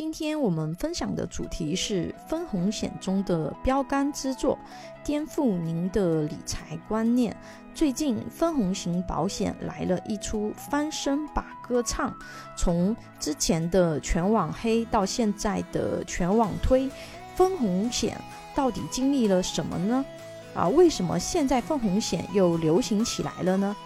今天我们分享的主题是分红险中的标杆之作，颠覆您的理财观念。最近分红型保险来了一出翻身把歌唱，从之前的全网黑到现在的全网推，分红险到底经历了什么呢？啊，为什么现在分红险又流行起来了呢？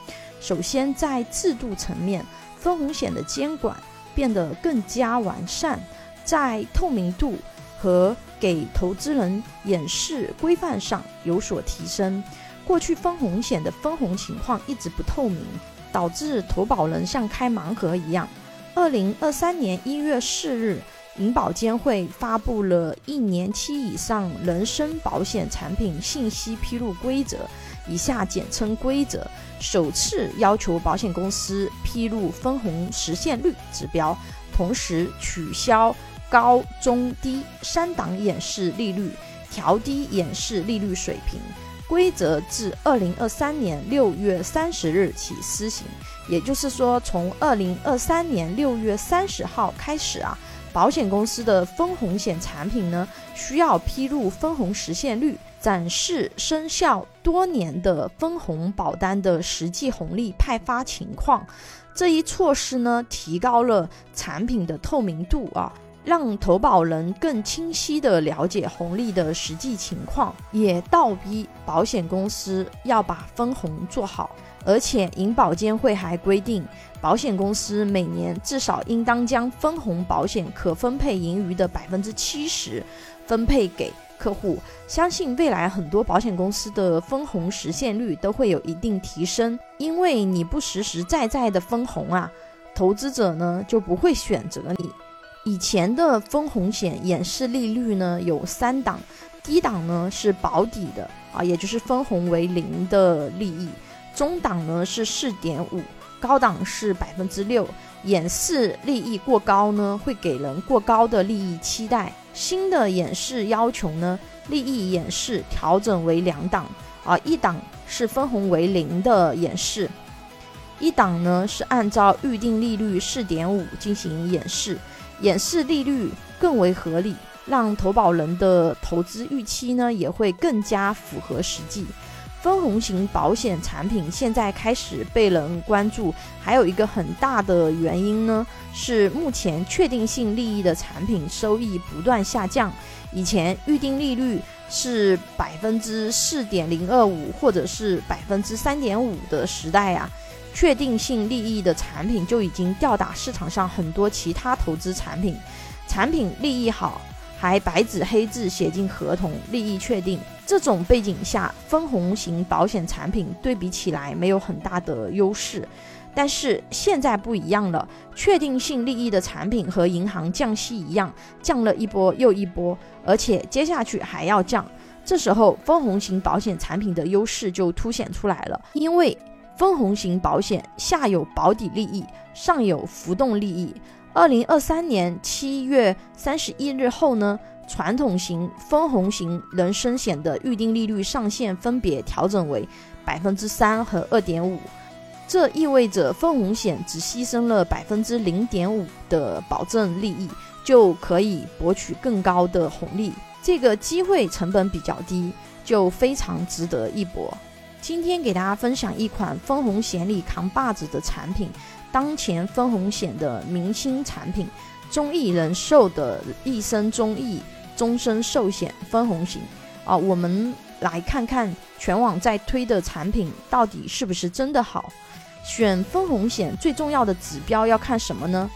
首先在制度层面，分红险的监管。变得更加完善，在透明度和给投资人演示规范上有所提升。过去分红险的分红情况一直不透明，导致投保人像开盲盒一样。二零二三年一月四日，银保监会发布了一年期以上人身保险产品信息披露规则。以下简称规则，首次要求保险公司披露分红实现率指标，同时取消高中低三档演示利率，调低演示利率水平。规则自二零二三年六月三十日起施行，也就是说，从二零二三年六月三十号开始啊，保险公司的分红险产品呢，需要披露分红实现率。展示生效多年的分红保单的实际红利派发情况，这一措施呢，提高了产品的透明度啊，让投保人更清晰地了解红利的实际情况，也倒逼保险公司要把分红做好。而且，银保监会还规定，保险公司每年至少应当将分红保险可分配盈余的百分之七十分配给。客户相信未来很多保险公司的分红实现率都会有一定提升，因为你不实实在在的分红啊，投资者呢就不会选择你。以前的分红险演示利率呢有三档，低档呢是保底的啊，也就是分红为零的利益，中档呢是四点五，高档是百分之六。演示利益过高呢，会给人过高的利益期待。新的演示要求呢，利益演示调整为两档，啊，一档是分红为零的演示，一档呢是按照预定利率四点五进行演示，演示利率更为合理，让投保人的投资预期呢也会更加符合实际。分红型保险产品现在开始被人关注，还有一个很大的原因呢，是目前确定性利益的产品收益不断下降。以前预定利率是百分之四点零二五或者是百分之三点五的时代啊，确定性利益的产品就已经吊打市场上很多其他投资产品，产品利益好。还白纸黑字写进合同，利益确定。这种背景下，分红型保险产品对比起来没有很大的优势。但是现在不一样了，确定性利益的产品和银行降息一样，降了一波又一波，而且接下去还要降。这时候，分红型保险产品的优势就凸显出来了，因为分红型保险下有保底利益，上有浮动利益。二零二三年七月三十一日后呢，传统型、分红型人身险的预定利率上限分别调整为百分之三和二点五，这意味着分红险只牺牲了百分之零点五的保证利益，就可以博取更高的红利。这个机会成本比较低，就非常值得一搏。今天给大家分享一款分红险里扛把子的产品。当前分红险的明星产品，中意人寿的一生中意终身寿险分红型啊，我们来看看全网在推的产品到底是不是真的好。选分红险最重要的指标要看什么呢？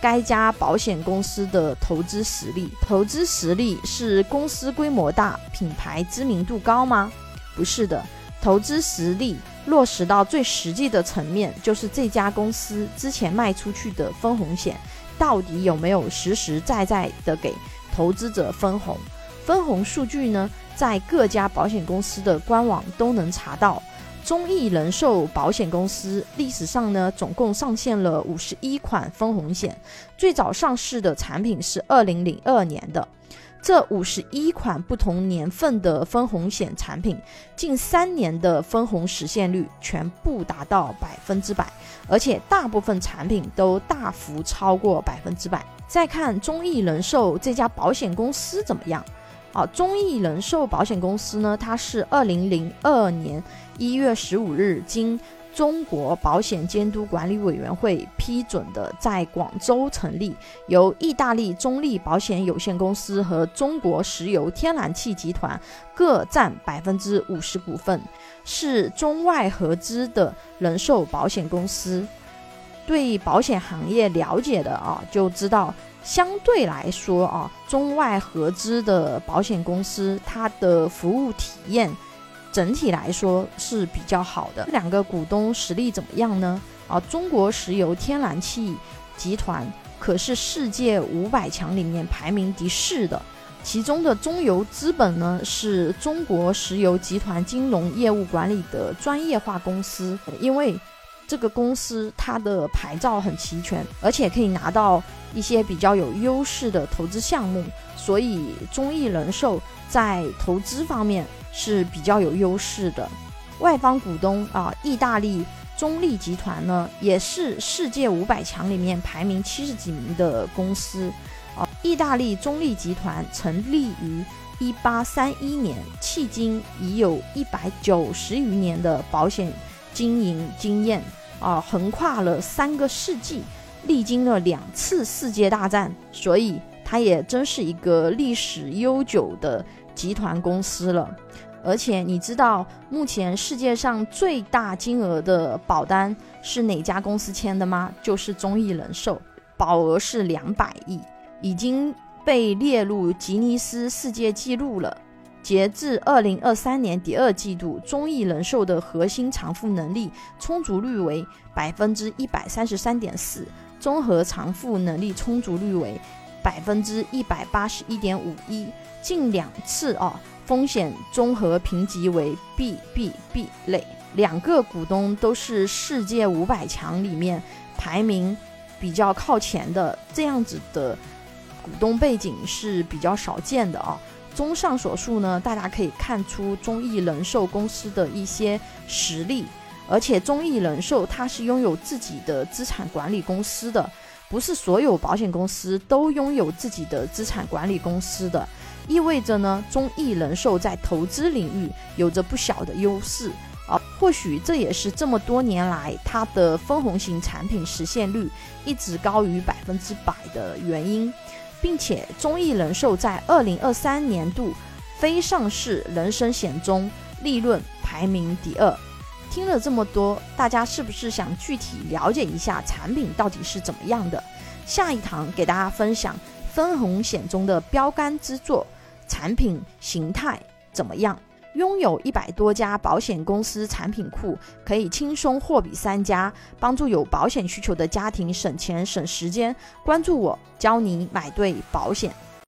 该家保险公司的投资实力。投资实力是公司规模大、品牌知名度高吗？不是的，投资实力。落实到最实际的层面，就是这家公司之前卖出去的分红险，到底有没有实实在在的给投资者分红？分红数据呢，在各家保险公司的官网都能查到。中意人寿保险公司历史上呢，总共上线了五十一款分红险，最早上市的产品是二零零二年的。这五十一款不同年份的分红险产品，近三年的分红实现率全部达到百分之百，而且大部分产品都大幅超过百分之百。再看中意人寿这家保险公司怎么样？啊，中意人寿保险公司呢，它是二零零二年一月十五日经。中国保险监督管理委员会批准的，在广州成立，由意大利中立保险有限公司和中国石油天然气集团各占百分之五十股份，是中外合资的人寿保险公司。对保险行业了解的啊，就知道相对来说啊，中外合资的保险公司它的服务体验。整体来说是比较好的。这两个股东实力怎么样呢？啊，中国石油天然气集团可是世界五百强里面排名第四的，其中的中油资本呢是中国石油集团金融业务管理的专业化公司，因为这个公司它的牌照很齐全，而且可以拿到一些比较有优势的投资项目，所以中意人寿在投资方面。是比较有优势的，外方股东啊，意大利中立集团呢，也是世界五百强里面排名七十几名的公司啊。意大利中立集团成立于一八三一年，迄今已有一百九十余年的保险经营经验啊，横跨了三个世纪，历经了两次世界大战，所以它也真是一个历史悠久的。集团公司了，而且你知道目前世界上最大金额的保单是哪家公司签的吗？就是中意人寿，保额是两百亿，已经被列入吉尼斯世界纪录了。截至二零二三年第二季度，中意人寿的核心偿付能力充足率为百分之一百三十三点四，综合偿付能力充足率为百分之一百八十一点五一。近两次啊，风险综合评级为 BBB 类，两个股东都是世界五百强里面排名比较靠前的，这样子的股东背景是比较少见的啊。综上所述呢，大家可以看出中意人寿公司的一些实力，而且中意人寿它是拥有自己的资产管理公司的，不是所有保险公司都拥有自己的资产管理公司的。意味着呢，中意人寿在投资领域有着不小的优势啊，或许这也是这么多年来它的分红型产品实现率一直高于百分之百的原因，并且中意人寿在二零二三年度非上市人身险中利润排名第二。听了这么多，大家是不是想具体了解一下产品到底是怎么样的？下一堂给大家分享分红险中的标杆之作。产品形态怎么样？拥有一百多家保险公司产品库，可以轻松货比三家，帮助有保险需求的家庭省钱省时间。关注我，教你买对保险。